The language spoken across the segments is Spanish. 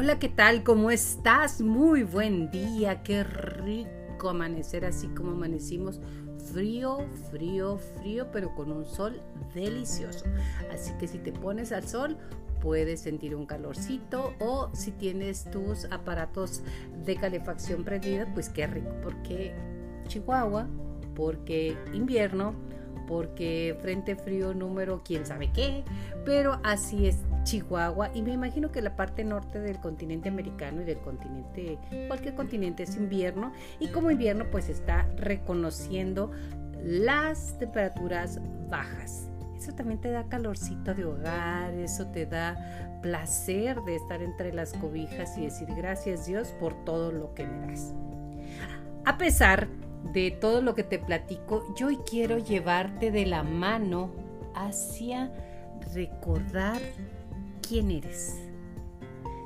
Hola, ¿qué tal? ¿Cómo estás? Muy buen día, qué rico amanecer así como amanecimos. Frío, frío, frío, pero con un sol delicioso. Así que si te pones al sol, puedes sentir un calorcito o si tienes tus aparatos de calefacción prendida, pues qué rico, porque Chihuahua, porque invierno, porque frente frío número quién sabe qué, pero así es Chihuahua y me imagino que la parte norte del continente americano y del continente, cualquier continente es invierno y como invierno pues está reconociendo las temperaturas bajas. Eso también te da calorcito de hogar, eso te da placer de estar entre las cobijas y decir gracias Dios por todo lo que me das. A pesar de todo lo que te platico, yo hoy quiero llevarte de la mano hacia recordar quién eres.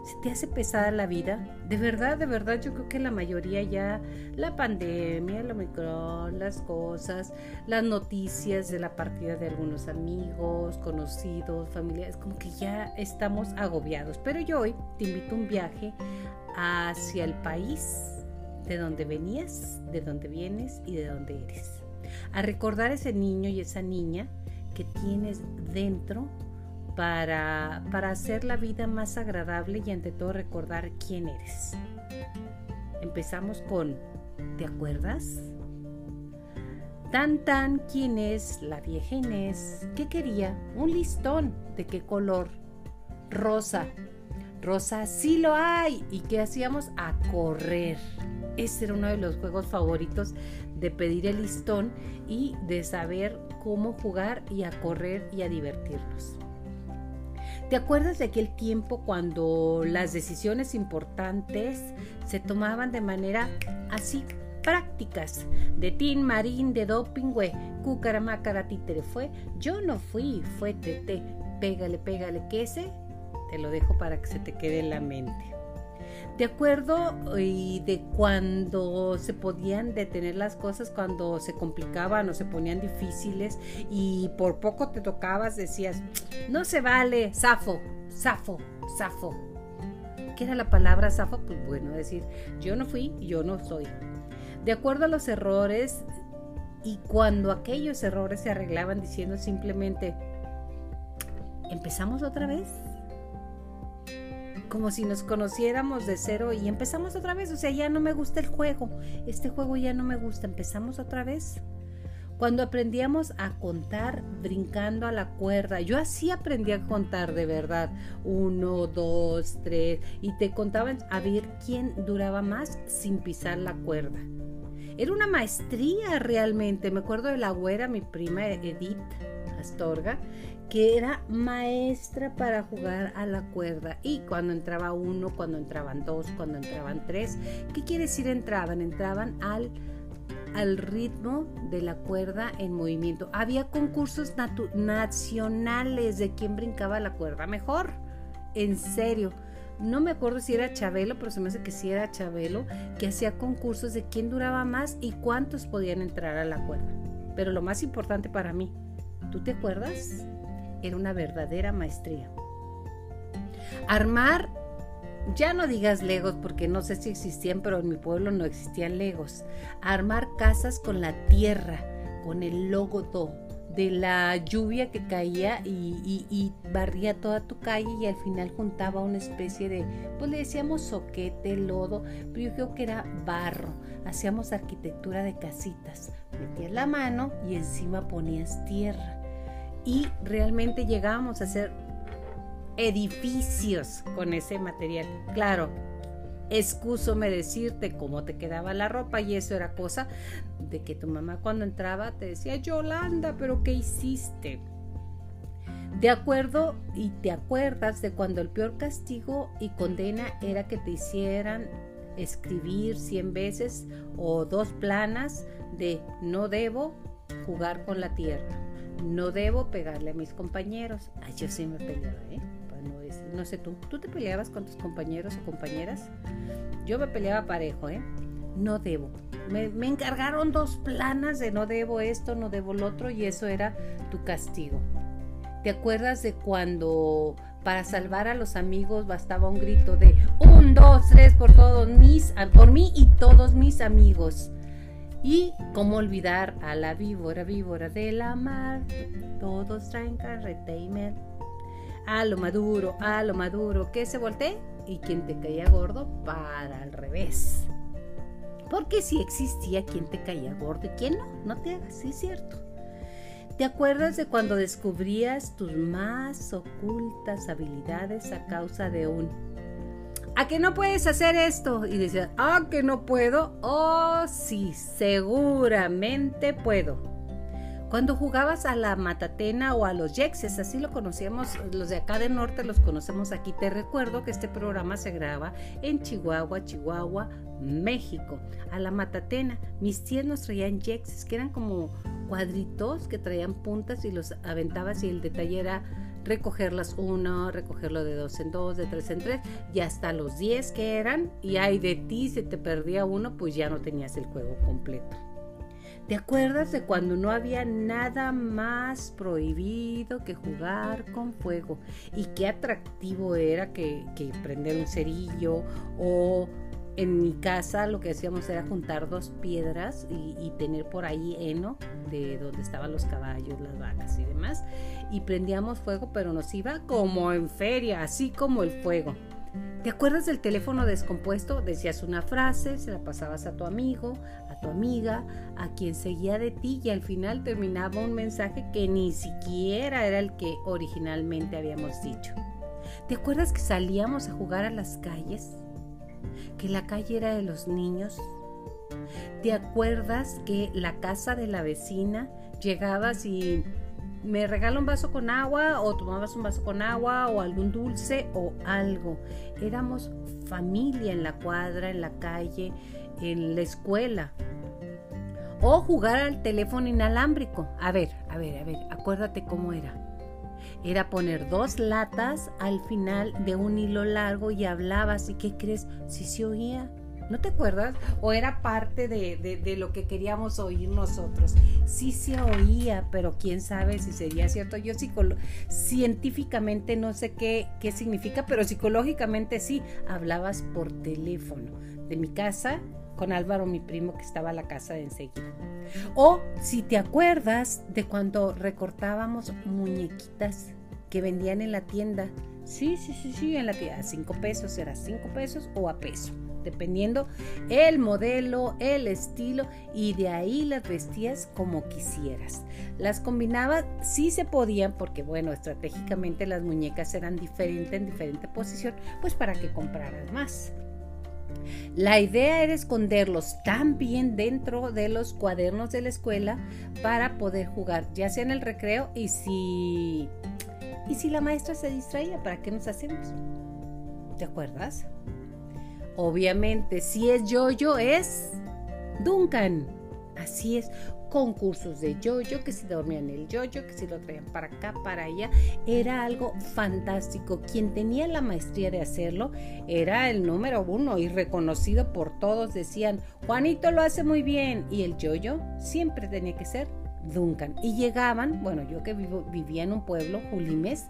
¿Se te hace pesada la vida? De verdad, de verdad, yo creo que la mayoría ya, la pandemia, el micro, las cosas, las noticias de la partida de algunos amigos, conocidos, familiares, como que ya estamos agobiados. Pero yo hoy te invito a un viaje hacia el país de donde venías, de donde vienes y de donde eres. A recordar ese niño y esa niña que tienes dentro para, para hacer la vida más agradable y ante todo recordar quién eres. Empezamos con, ¿te acuerdas? Tan tan, ¿quién es la vieja Inés? ¿Qué quería? Un listón. ¿De qué color? Rosa. Rosa, sí lo hay. ¿Y qué hacíamos? A correr. Ese era uno de los juegos favoritos de pedir el listón y de saber cómo jugar y a correr y a divertirnos. ¿Te acuerdas de aquel tiempo cuando las decisiones importantes se tomaban de manera así prácticas de tin, marín, de doping, güey, cucaramacara, títere fue? Yo no fui, fue tete, pégale, pégale, que ese te lo dejo para que se te quede en la mente. De acuerdo y de cuando se podían detener las cosas, cuando se complicaban o se ponían difíciles y por poco te tocabas, decías, no se vale, zafo, zafo, zafo. ¿Qué era la palabra zafo? Pues bueno, decir, yo no fui, yo no soy. De acuerdo a los errores y cuando aquellos errores se arreglaban diciendo simplemente, ¿empezamos otra vez? Como si nos conociéramos de cero y empezamos otra vez. O sea, ya no me gusta el juego. Este juego ya no me gusta. Empezamos otra vez. Cuando aprendíamos a contar brincando a la cuerda, yo así aprendí a contar de verdad. Uno, dos, tres. Y te contaban a ver quién duraba más sin pisar la cuerda. Era una maestría realmente. Me acuerdo de la güera, mi prima Edith Astorga, que era maestra para jugar a la cuerda. Y cuando entraba uno, cuando entraban dos, cuando entraban tres, ¿qué quiere decir entraban? Entraban al, al ritmo de la cuerda en movimiento. Había concursos nacionales de quién brincaba la cuerda mejor. En serio. No me acuerdo si era Chabelo, pero se me hace que sí era Chabelo, que hacía concursos de quién duraba más y cuántos podían entrar a la cuerda. Pero lo más importante para mí, ¿tú te acuerdas? Era una verdadera maestría. Armar, ya no digas legos porque no sé si existían, pero en mi pueblo no existían legos. Armar casas con la tierra, con el logoto de la lluvia que caía y, barría toda tu calle y al final juntaba una especie de, pues le decíamos soquete, lodo, pero yo creo que era barro. Hacíamos arquitectura de casitas. Metías la mano y encima ponías tierra y realmente llegábamos a hacer edificios con ese material. Claro, excúsome decirte cómo te quedaba la ropa y eso era cosa de que tu mamá cuando entraba te decía, Yolanda, pero ¿qué hiciste? De acuerdo y te acuerdas de cuando el peor castigo y condena era que te hicieran escribir 100 veces o dos planas de no debo jugar con la tierra no debo pegarle a mis compañeros. Ay, yo sí me peleaba, ¿eh? no No sé tú, ¿tú te peleabas con tus compañeros o compañeras? Yo me peleaba parejo, ¿eh? No debo. Me, me encargaron dos planas de no debo esto, no debo lo otro y eso era tu castigo. ¿Te acuerdas de cuando Para salvar a los amigos bastaba un grito de un, dos, tres por todos mis, por mí y todos mis amigos. Y cómo olvidar a la víbora, víbora de la mar. Todos traen carrete y mer. A lo maduro, a lo maduro, que se voltee y quien te caía gordo para al revés. Porque si existía quien te caía gordo y quien no, no te hagas, sí es cierto. ¿Te acuerdas de cuando descubrías tus más ocultas habilidades a causa de un ¿A que no puedes hacer esto? Y decías, ¿a que no puedo? Oh, sí, seguramente puedo. Cuando jugabas a la matatena o a los yexes, así lo conocíamos, los de acá del norte los conocemos aquí. Te recuerdo que este programa se graba en Chihuahua, Chihuahua, México. A la matatena, mis tías nos traían yexes, que eran como cuadritos que traían puntas y los aventabas y el detalle era recogerlas uno, recogerlo de dos en dos, de tres en tres, y hasta los diez que eran, y hay de ti, se te perdía uno, pues ya no tenías el juego completo. ¿Te acuerdas de cuando no había nada más prohibido que jugar con fuego? Y qué atractivo era que, que prender un cerillo o en mi casa lo que hacíamos era juntar dos piedras y, tener por ahí heno de donde estaban los caballos, las vacas y demás. Y prendíamos fuego, pero nos iba como en feria, así como el fuego. ¿Te acuerdas del teléfono descompuesto? Decías una frase, se la pasabas a tu amigo, a tu amiga, a quien seguía de ti y al final terminaba un mensaje que ni siquiera era el que originalmente habíamos dicho. ¿Te acuerdas que salíamos a jugar a las calles? Que la calle era de los niños. ¿Te acuerdas que la casa de la vecina llegabas y me regala un vaso con agua o tomabas un vaso con agua o algún dulce o algo? Éramos familia en la cuadra, en la calle, en la escuela. O jugar al teléfono inalámbrico. A ver, a ver, a ver, acuérdate cómo era era poner dos latas al final de un hilo largo y hablabas. ¿Y qué crees? Si se oía. ¿No te acuerdas? ¿O era parte de, lo que queríamos oír nosotros? Sí se oía, pero quién sabe si sería cierto. Yo científicamente no sé qué, qué significa, pero psicológicamente sí. Hablabas por teléfono de mi casa con Álvaro, mi primo, que estaba a la casa de enseguida. O si te acuerdas de cuando recortábamos muñequitas que vendían en la tienda. Sí, sí, sí, sí, en la tienda. A cinco pesos, era cinco pesos o a peso. Dependiendo el modelo, el estilo y de ahí las vestías como quisieras. Las combinabas, sí se podían porque bueno, estratégicamente las muñecas eran diferentes en diferente posición, pues para que compraras más. La idea era esconderlos también dentro de los cuadernos de la escuela para poder jugar, ya sea en el recreo y si y si la maestra se distraía, ¿para qué nos hacemos? ¿Te acuerdas? Obviamente, si es yo-yo, es Duncan. Así es, concursos de yo-yo, que si dormían el yo-yo, que si lo traían para acá, para allá. Era algo fantástico. Quien tenía la maestría de hacerlo era el número uno y reconocido por todos. Decían, Juanito lo hace muy bien. Y el yo-yo siempre tenía que ser Duncan. Y llegaban, bueno, yo que vivo, vivía en un pueblo, Julimes,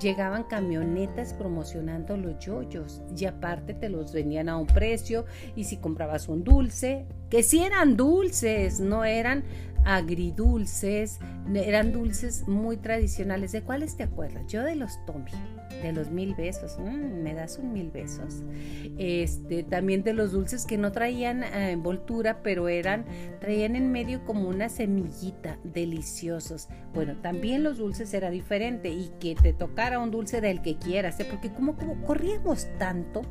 llegaban camionetas promocionando los yoyos y aparte te los vendían a un precio y si comprabas un dulce, que si eran dulces, no eran agridulces, eran dulces muy tradicionales. ¿De cuáles te acuerdas? Yo de los Tommy, de los mil besos, mm, me das un mil besos. Este, también de los dulces que no traían eh, envoltura, pero eran, traían en medio como una semillita, deliciosos. Bueno, también los dulces era diferente y que te tocara un dulce del que quieras, ¿eh? porque como, corríamos tanto,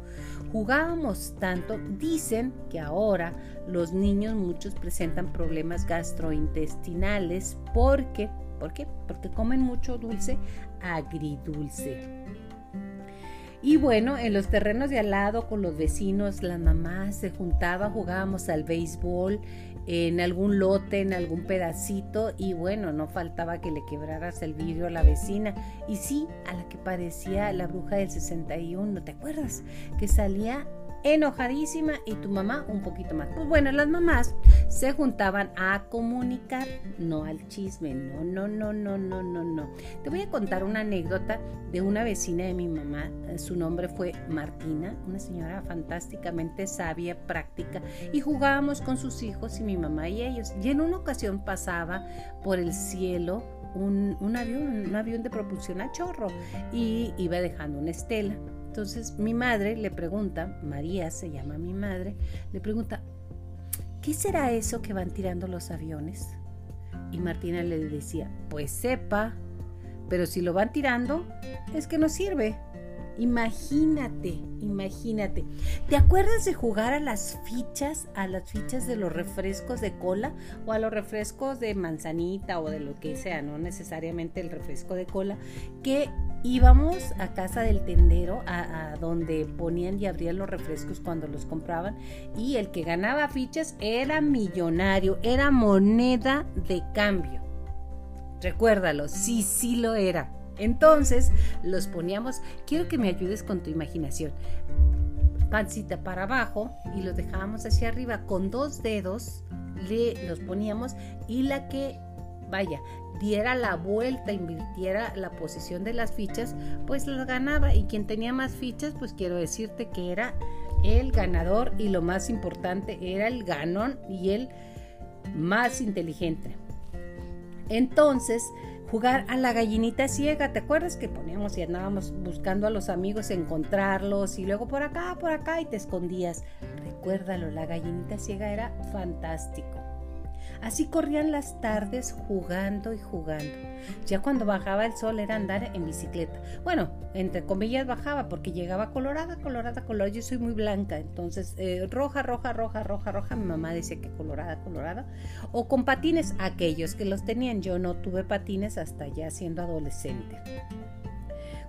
jugábamos tanto, dicen que ahora los niños muchos presentan problemas gastrointestinales porque, ¿por qué? Porque comen mucho dulce agridulce. Y bueno, en los terrenos de al lado con los vecinos, las mamás se juntaban, jugábamos al béisbol en algún lote, en algún pedacito y bueno, no faltaba que le quebraras el vidrio a la vecina y sí, a la que parecía la bruja del 61, ¿te acuerdas? Que salía enojadísima y tu mamá un poquito más. Pues bueno, las mamás se juntaban a comunicar, no al chisme, no, no, no, no, no, no, no. Te voy a contar una anécdota de una vecina de mi mamá, su nombre fue Martina, una señora fantásticamente sabia, práctica, y jugábamos con sus hijos y mi mamá y ellos. Y en una ocasión pasaba por el cielo un, un avión, un avión de propulsión a chorro y iba dejando una estela. Entonces mi madre le pregunta, María se llama mi madre, le pregunta, ¿qué será eso que van tirando los aviones? Y Martina le decía, pues sepa, pero si lo van tirando es que no sirve. Imagínate, imagínate. ¿Te acuerdas de jugar a las fichas, a las fichas de los refrescos de cola o a los refrescos de manzanita o de lo que sea, no necesariamente el refresco de cola, que íbamos a casa del tendero, a, donde ponían y abrían los refrescos cuando los compraban, y el que ganaba fichas era millonario, era moneda de cambio. Recuérdalo, sí, sí lo era. Entonces los poníamos, quiero que me ayudes con tu imaginación, pancita para abajo y los dejábamos hacia arriba con dos dedos, le, los poníamos y la que, vaya, diera la vuelta, invirtiera la posición de las fichas, pues las ganaba y quien tenía más fichas, pues quiero decirte que era el ganador y lo más importante era el ganón y el más inteligente. Entonces, jugar a la gallinita ciega. ¿Te acuerdas que poníamos y andábamos buscando a los amigos, encontrarlos y luego por acá, por acá y te escondías? Recuérdalo, la gallinita ciega era fantástico. Así corrían las tardes jugando y jugando. Ya cuando bajaba el sol era andar en bicicleta. Bueno, entre comillas bajaba porque llegaba colorada, colorada, colorada. Yo soy muy blanca, entonces eh, roja, roja, roja, roja, roja. Mi mamá decía que colorada, colorada. O con patines, aquellos que los tenían. Yo no tuve patines hasta ya siendo adolescente.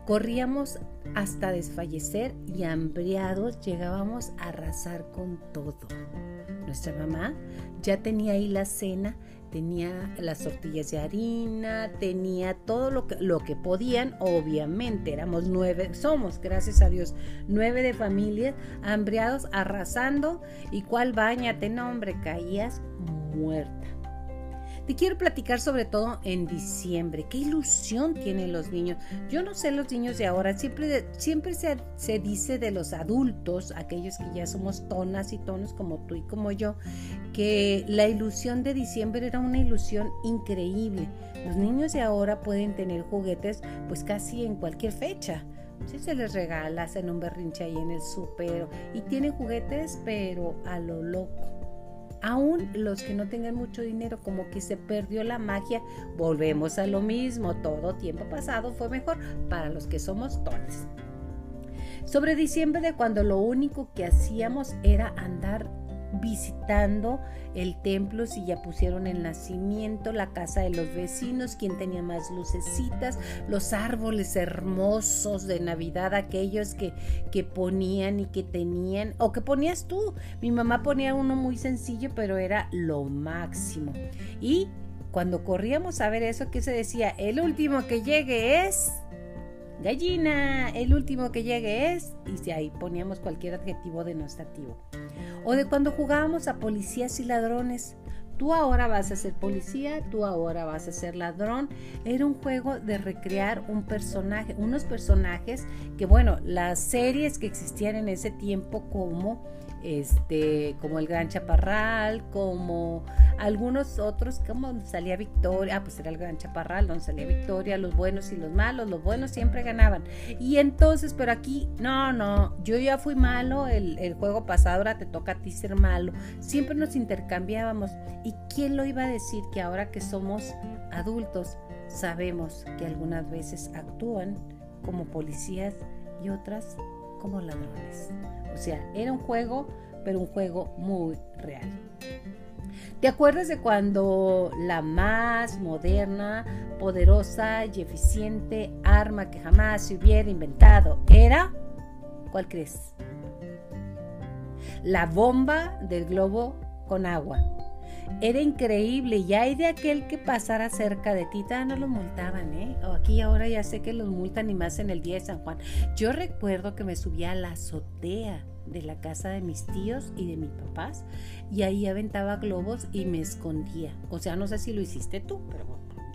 Corríamos hasta desfallecer y hambriados llegábamos a arrasar con todo. Nuestra mamá ya tenía ahí la cena, tenía las tortillas de harina, tenía todo lo que, lo que podían, obviamente éramos nueve, somos, gracias a Dios, nueve de familia, hambriados, arrasando, y cuál bañate, no hombre, caías muerta. Te quiero platicar sobre todo en diciembre. ¿Qué ilusión tienen los niños? Yo no sé los niños de ahora. Siempre, siempre se, se dice de los adultos, aquellos que ya somos tonas y tonos como tú y como yo, que la ilusión de diciembre era una ilusión increíble. Los niños de ahora pueden tener juguetes pues casi en cualquier fecha. Si se les regala, hacen un berrinche ahí en el súper y tienen juguetes pero a lo loco aún los que no tengan mucho dinero, como que se perdió la magia, volvemos a lo mismo, todo tiempo pasado fue mejor para los que somos tones. Sobre diciembre de cuando lo único que hacíamos era andar visitando el templo, si ya pusieron el nacimiento, la casa de los vecinos, quien tenía más lucecitas, los árboles hermosos de Navidad, aquellos que, que ponían y que tenían, o que ponías tú. Mi mamá ponía uno muy sencillo, pero era lo máximo. Y cuando corríamos a ver eso, ¿qué se decía? El último que llegue es gallina, el último que llegue es, y si ahí poníamos cualquier adjetivo denostativo. O de cuando jugábamos a policías y ladrones. Tú ahora vas a ser policía, tú ahora vas a ser ladrón. Era un juego de recrear un personaje, unos personajes que, bueno, las series que existían en ese tiempo como este, como el Gran Chaparral, como algunos otros, como salía Victoria, ah, pues era el Gran Chaparral, donde salía Victoria, los buenos y los malos, los buenos siempre ganaban. Y entonces, pero aquí, no, no, yo ya fui malo el, el juego pasado, ahora te toca a ti ser malo. Siempre nos intercambiábamos. ¿Y quién lo iba a decir que ahora que somos adultos, sabemos que algunas veces actúan como policías y otras como ladrones? O sea, era un juego, pero un juego muy real. ¿Te acuerdas de cuando la más moderna, poderosa y eficiente arma que jamás se hubiera inventado era? ¿Cuál crees? La bomba del globo con agua. Era increíble. Y hay de aquel que pasara cerca de ti, todavía no lo multaban, ¿eh? O aquí ahora ya sé que los multan y más en el día de San Juan. Yo recuerdo que me subía a la azotea de la casa de mis tíos y de mis papás y ahí aventaba globos y me escondía. O sea, no sé si lo hiciste tú, pero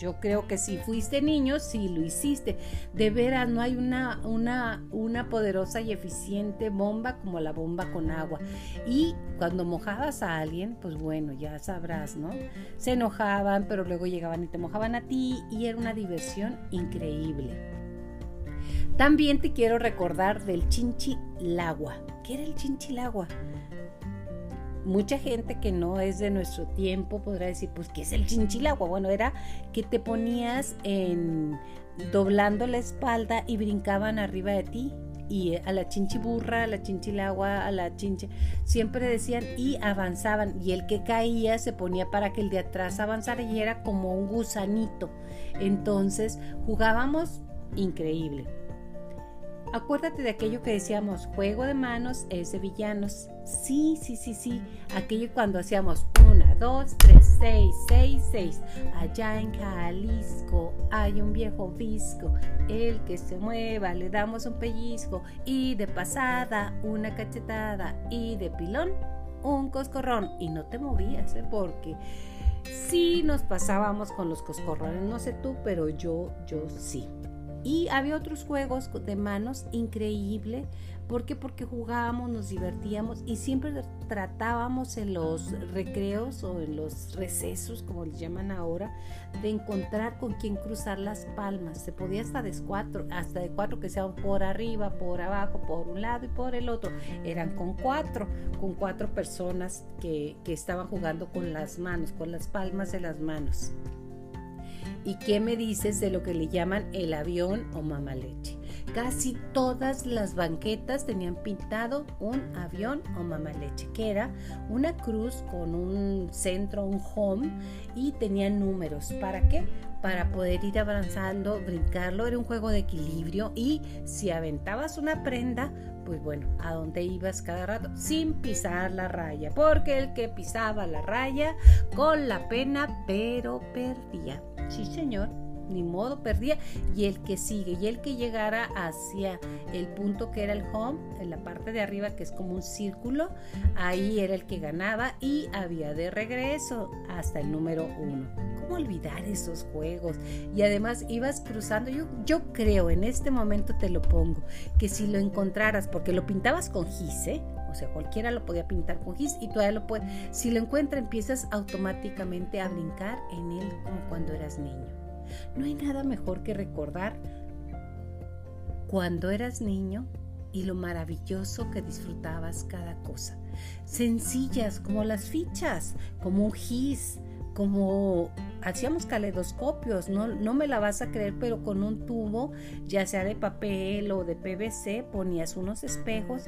yo creo que si fuiste niño, sí lo hiciste. De veras, no hay una, una, una poderosa y eficiente bomba como la bomba con agua. Y cuando mojabas a alguien, pues bueno, ya sabrás, ¿no? Se enojaban, pero luego llegaban y te mojaban a ti y era una diversión increíble. También te quiero recordar del chinchilagua. ¿Qué era el chinchilagua? Mucha gente que no es de nuestro tiempo podrá decir, pues, ¿qué es el chinchilagua? Bueno, era que te ponías en doblando la espalda y brincaban arriba de ti. Y a la chinchiburra, a la chinchilagua, a la chinche, siempre decían y avanzaban. Y el que caía se ponía para que el de atrás avanzara y era como un gusanito. Entonces jugábamos increíble. Acuérdate de aquello que decíamos, juego de manos es de villanos. Sí, sí, sí, sí. Aquello cuando hacíamos una, dos, tres, seis, seis, seis. Allá en Jalisco hay un viejo visco. El que se mueva le damos un pellizco. Y de pasada una cachetada. Y de pilón un coscorrón. Y no te movías, ¿eh? porque sí nos pasábamos con los coscorrones. No sé tú, pero yo, yo sí. Y había otros juegos de manos increíble. ¿Por qué? Porque jugábamos, nos divertíamos y siempre tratábamos en los recreos o en los recesos, como les llaman ahora, de encontrar con quién cruzar las palmas. Se podía hasta de cuatro, hasta de cuatro que sean por arriba, por abajo, por un lado y por el otro. Eran con cuatro, con cuatro personas que, que estaban jugando con las manos, con las palmas de las manos. ¿Y qué me dices de lo que le llaman el avión o mamaleche? Casi todas las banquetas tenían pintado un avión o mamaleche, que era una cruz con un centro, un home, y tenía números. ¿Para qué? Para poder ir avanzando, brincarlo. Era un juego de equilibrio y si aventabas una prenda, pues bueno, a dónde ibas cada rato, sin pisar la raya, porque el que pisaba la raya con la pena, pero perdía. Sí, señor, ni modo, perdía. Y el que sigue, y el que llegara hacia el punto que era el home, en la parte de arriba que es como un círculo, ahí era el que ganaba y había de regreso hasta el número uno. ¿Cómo olvidar esos juegos? Y además ibas cruzando, yo, creo, en este momento te lo pongo, que si lo encontraras, porque lo pintabas con gis, ¿eh? O sea, cualquiera lo podía pintar con gis y todavía lo puede. Si lo encuentra, empiezas automáticamente a brincar en él como cuando eras niño. No hay nada mejor que recordar cuando eras niño y lo maravilloso que disfrutabas cada cosa. Sencillas como las fichas, como un gis, como hacíamos caleidoscopios, no, no me la vas a creer, pero con un tubo, ya sea de papel o de PVC, ponías unos espejos,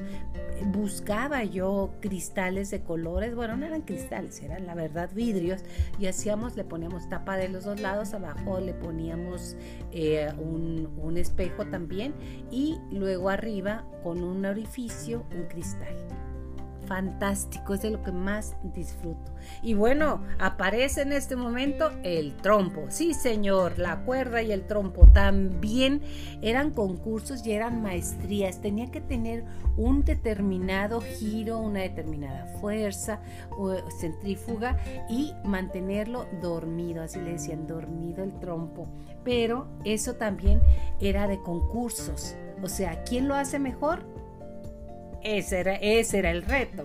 buscaba yo cristales de colores, bueno, no eran cristales, eran la verdad vidrios, y hacíamos, le poníamos tapa de los dos lados, abajo le poníamos eh, un, un espejo también, y luego arriba con un orificio un cristal fantástico, es de lo que más disfruto. Y bueno, aparece en este momento el trompo. Sí, señor, la cuerda y el trompo también eran concursos y eran maestrías. Tenía que tener un determinado giro, una determinada fuerza centrífuga y mantenerlo dormido, así le decían, dormido el trompo. Pero eso también era de concursos. O sea, ¿quién lo hace mejor? Ese era, ese era el reto.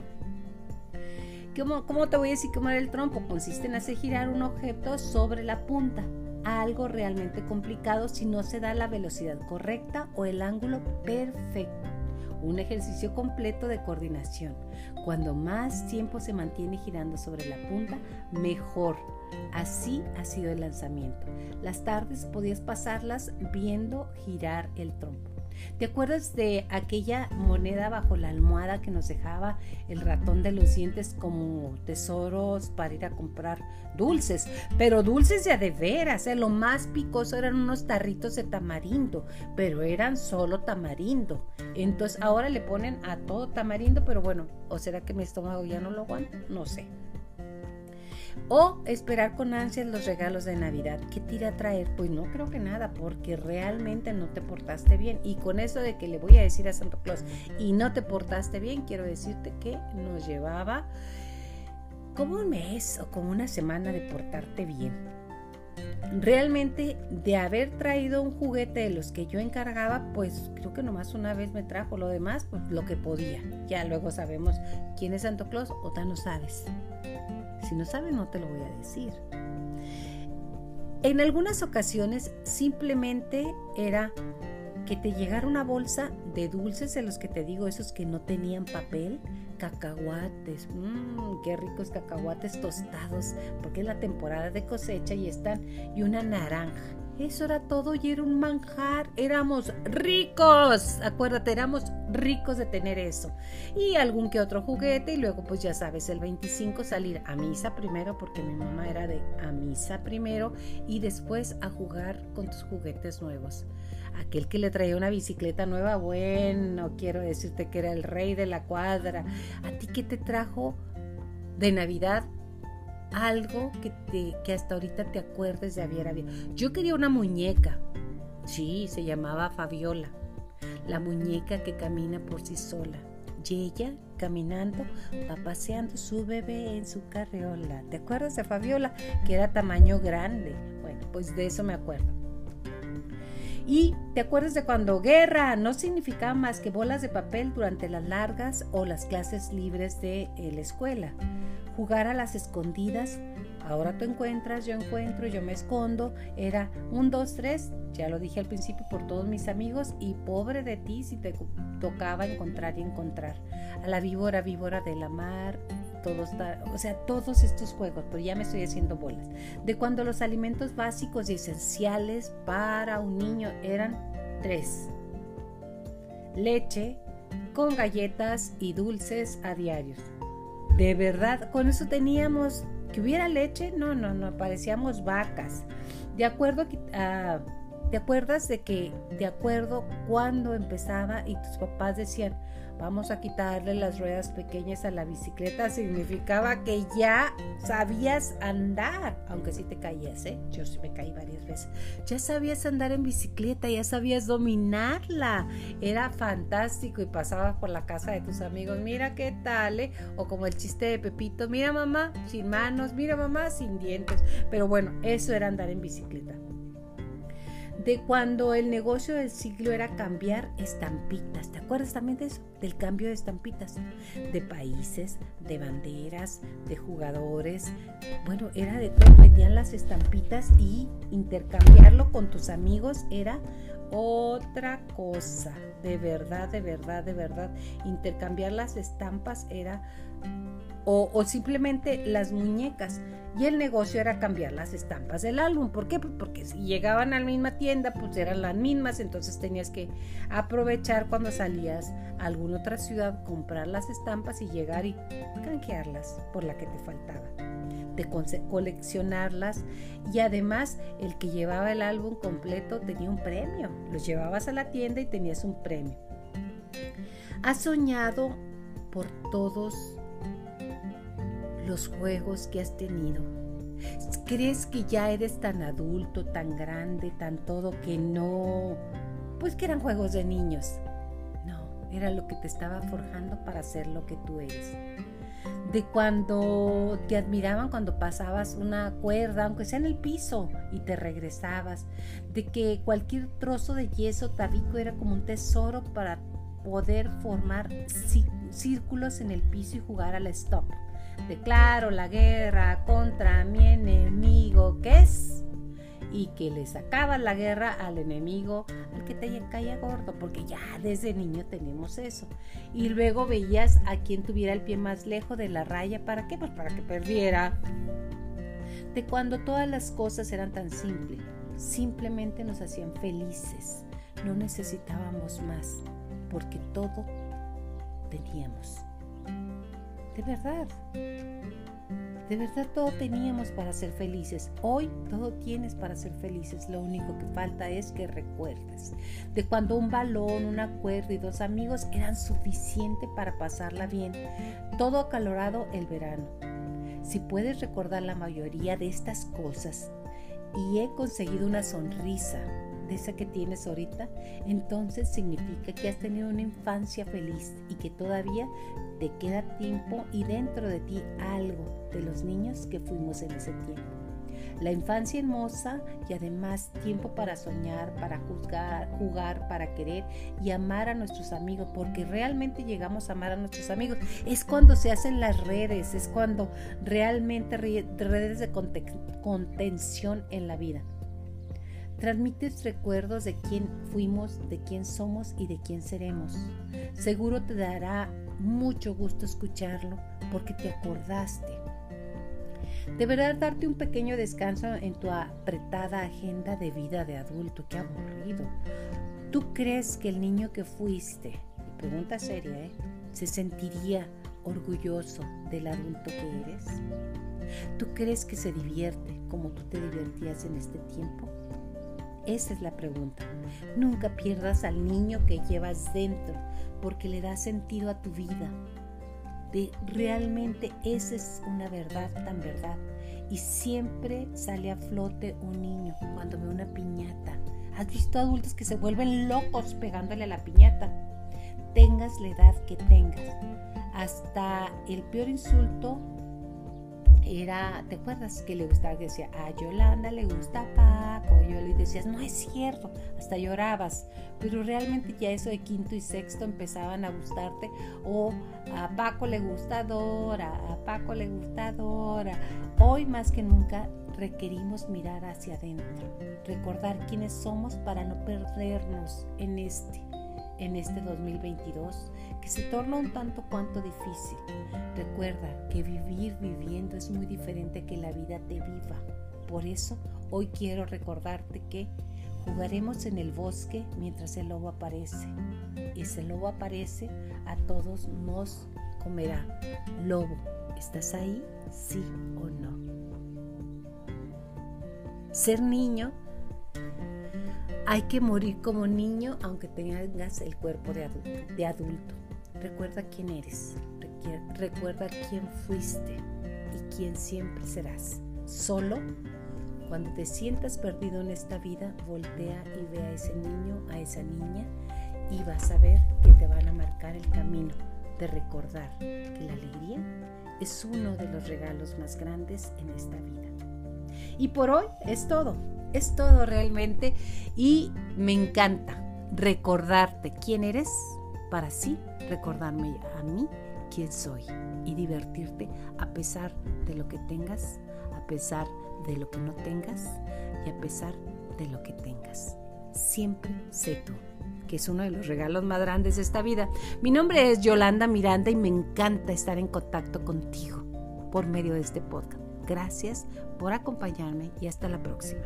¿Cómo, ¿Cómo te voy a decir cómo era el trompo? Consiste en hacer girar un objeto sobre la punta. Algo realmente complicado si no se da la velocidad correcta o el ángulo perfecto. Un ejercicio completo de coordinación. Cuando más tiempo se mantiene girando sobre la punta, mejor. Así ha sido el lanzamiento. Las tardes podías pasarlas viendo girar el trompo. ¿Te acuerdas de aquella moneda bajo la almohada que nos dejaba el ratón de los dientes como tesoros para ir a comprar dulces? Pero dulces ya de veras, ¿eh? lo más picoso eran unos tarritos de tamarindo, pero eran solo tamarindo. Entonces ahora le ponen a todo tamarindo, pero bueno, ¿o será que mi estómago ya no lo aguanta? No sé. O esperar con ansias los regalos de Navidad. ¿Qué te a traer? Pues no creo que nada, porque realmente no te portaste bien. Y con eso de que le voy a decir a Santa Claus y no te portaste bien, quiero decirte que nos llevaba como un mes o como una semana de portarte bien. Realmente de haber traído un juguete de los que yo encargaba, pues creo que nomás una vez me trajo lo demás, pues lo que podía. Ya luego sabemos quién es Santo Claus o ya no sabes. Si no sabes, no te lo voy a decir. En algunas ocasiones simplemente era que te llegara una bolsa de dulces de los que te digo, esos que no tenían papel, cacahuates, mmm, qué ricos cacahuates tostados, porque es la temporada de cosecha y están, y una naranja. Eso era todo y era un manjar. Éramos ricos. Acuérdate, éramos ricos de tener eso. Y algún que otro juguete. Y luego, pues ya sabes, el 25 salir a misa primero, porque mi mamá era de a misa primero. Y después a jugar con tus juguetes nuevos. Aquel que le traía una bicicleta nueva, bueno, quiero decirte que era el rey de la cuadra. ¿A ti qué te trajo de Navidad algo que, que hasta ahorita te acuerdes de haber habido. Yo quería una muñeca. Sí, se llamaba Fabiola. La muñeca que camina por sí sola. Y ella, caminando, va paseando su bebé en su carriola. ¿Te acuerdas de Fabiola? Que era tamaño grande. Bueno, pues de eso me acuerdo. Y te acuerdas de cuando guerra no significaba más que bolas de papel durante las largas o las clases libres de eh, la escuela jugar a las escondidas. Ahora tú encuentras, yo encuentro, yo me escondo. Era un, dos, tres. Ya lo dije al principio por todos mis amigos. Y pobre de ti si te tocaba encontrar y encontrar. A la víbora, víbora de la mar. Todos, o sea, todos estos juegos, pero ya me estoy haciendo bolas. De cuando los alimentos básicos y esenciales para un niño eran tres. Leche con galletas y dulces a diarios de verdad, con eso teníamos que hubiera leche, no, no, no, parecíamos vacas. De acuerdo a, ¿Te acuerdas de que, de acuerdo cuando empezaba y tus papás decían, vamos a quitarle las ruedas pequeñas a la bicicleta, significaba que ya sabías andar, aunque sí te caías, ¿eh? Yo sí me caí varias veces. Ya sabías andar en bicicleta, ya sabías dominarla. Era fantástico y pasabas por la casa de tus amigos, mira qué tal, ¿eh? O como el chiste de Pepito, mira mamá, sin manos, mira mamá, sin dientes. Pero bueno, eso era andar en bicicleta de cuando el negocio del siglo era cambiar estampitas. ¿Te acuerdas también de eso? Del cambio de estampitas, de países, de banderas, de jugadores. Bueno, era de todo. Vendían las estampitas y intercambiarlo con tus amigos era otra cosa. De verdad, de verdad, de verdad. Intercambiar las estampas era o, simplemente las muñecas. Y el negocio era cambiar las estampas del álbum. ¿Por qué? Pues porque si llegaban a la misma tienda, pues eran las mismas, entonces tenías que aprovechar cuando salías a alguna otra ciudad, comprar las estampas y llegar y canjearlas por la que te faltaba. De coleccionarlas y además el que llevaba el álbum completo tenía un premio. Los llevabas a la tienda y tenías un premio. Has soñado por todos los juegos que has tenido. ¿Crees que ya eres tan adulto, tan grande, tan todo que no, pues que eran juegos de niños? No, era lo que te estaba forjando para ser lo que tú eres. De cuando te admiraban cuando pasabas una cuerda, aunque sea en el piso, y te regresabas. De que cualquier trozo de yeso tabico era como un tesoro para poder formar círculos en el piso y jugar a la stop declaro la guerra contra mi enemigo, que es? Y que le sacabas la guerra al enemigo, al que te caía gordo, porque ya desde niño tenemos eso. Y luego veías a quien tuviera el pie más lejos de la raya, ¿para qué? Pues para que perdiera. De cuando todas las cosas eran tan simples, simplemente nos hacían felices, no necesitábamos más, porque todo teníamos. De verdad. De verdad todo teníamos para ser felices. Hoy todo tienes para ser felices. Lo único que falta es que recuerdes de cuando un balón, una cuerda y dos amigos eran suficiente para pasarla bien. Todo acalorado el verano. Si puedes recordar la mayoría de estas cosas y he conseguido una sonrisa esa que tienes ahorita, entonces significa que has tenido una infancia feliz y que todavía te queda tiempo y dentro de ti algo de los niños que fuimos en ese tiempo. La infancia hermosa y además tiempo para soñar, para juzgar, jugar, para querer y amar a nuestros amigos, porque realmente llegamos a amar a nuestros amigos. Es cuando se hacen las redes, es cuando realmente redes de contención en la vida. Transmites recuerdos de quién fuimos, de quién somos y de quién seremos. Seguro te dará mucho gusto escucharlo porque te acordaste. Deberás darte un pequeño descanso en tu apretada agenda de vida de adulto. Qué aburrido. ¿Tú crees que el niño que fuiste, pregunta seria, ¿eh? se sentiría orgulloso del adulto que eres? ¿Tú crees que se divierte como tú te divertías en este tiempo? Esa es la pregunta. Nunca pierdas al niño que llevas dentro porque le da sentido a tu vida. De realmente esa es una verdad tan verdad. Y siempre sale a flote un niño cuando ve una piñata. ¿Has visto adultos que se vuelven locos pegándole a la piñata? Tengas la edad que tengas. Hasta el peor insulto era, ¿te acuerdas que le gustaba? Decía, a Yolanda le gusta Paco. Y yo le decías, no es cierto, hasta llorabas. Pero realmente ya eso de quinto y sexto empezaban a gustarte. O a Paco le gusta Dora, a Paco le gusta Dora. Hoy más que nunca requerimos mirar hacia adentro, recordar quiénes somos para no perdernos en este en este 2022 que se torna un tanto cuanto difícil. Recuerda que vivir viviendo es muy diferente que la vida te viva. Por eso hoy quiero recordarte que jugaremos en el bosque mientras el lobo aparece. Y si el lobo aparece, a todos nos comerá. Lobo, ¿estás ahí? Sí o no. Ser niño hay que morir como niño aunque tengas el cuerpo de adulto. Recuerda quién eres, recuerda quién fuiste y quién siempre serás. Solo cuando te sientas perdido en esta vida, voltea y ve a ese niño, a esa niña y vas a ver que te van a marcar el camino de recordar que la alegría es uno de los regalos más grandes en esta vida. Y por hoy es todo. Es todo realmente y me encanta recordarte quién eres para así recordarme a mí quién soy y divertirte a pesar de lo que tengas, a pesar de lo que no tengas y a pesar de lo que tengas. Siempre sé tú, que es uno de los regalos más grandes de esta vida. Mi nombre es Yolanda Miranda y me encanta estar en contacto contigo por medio de este podcast. Gracias por acompañarme y hasta la próxima.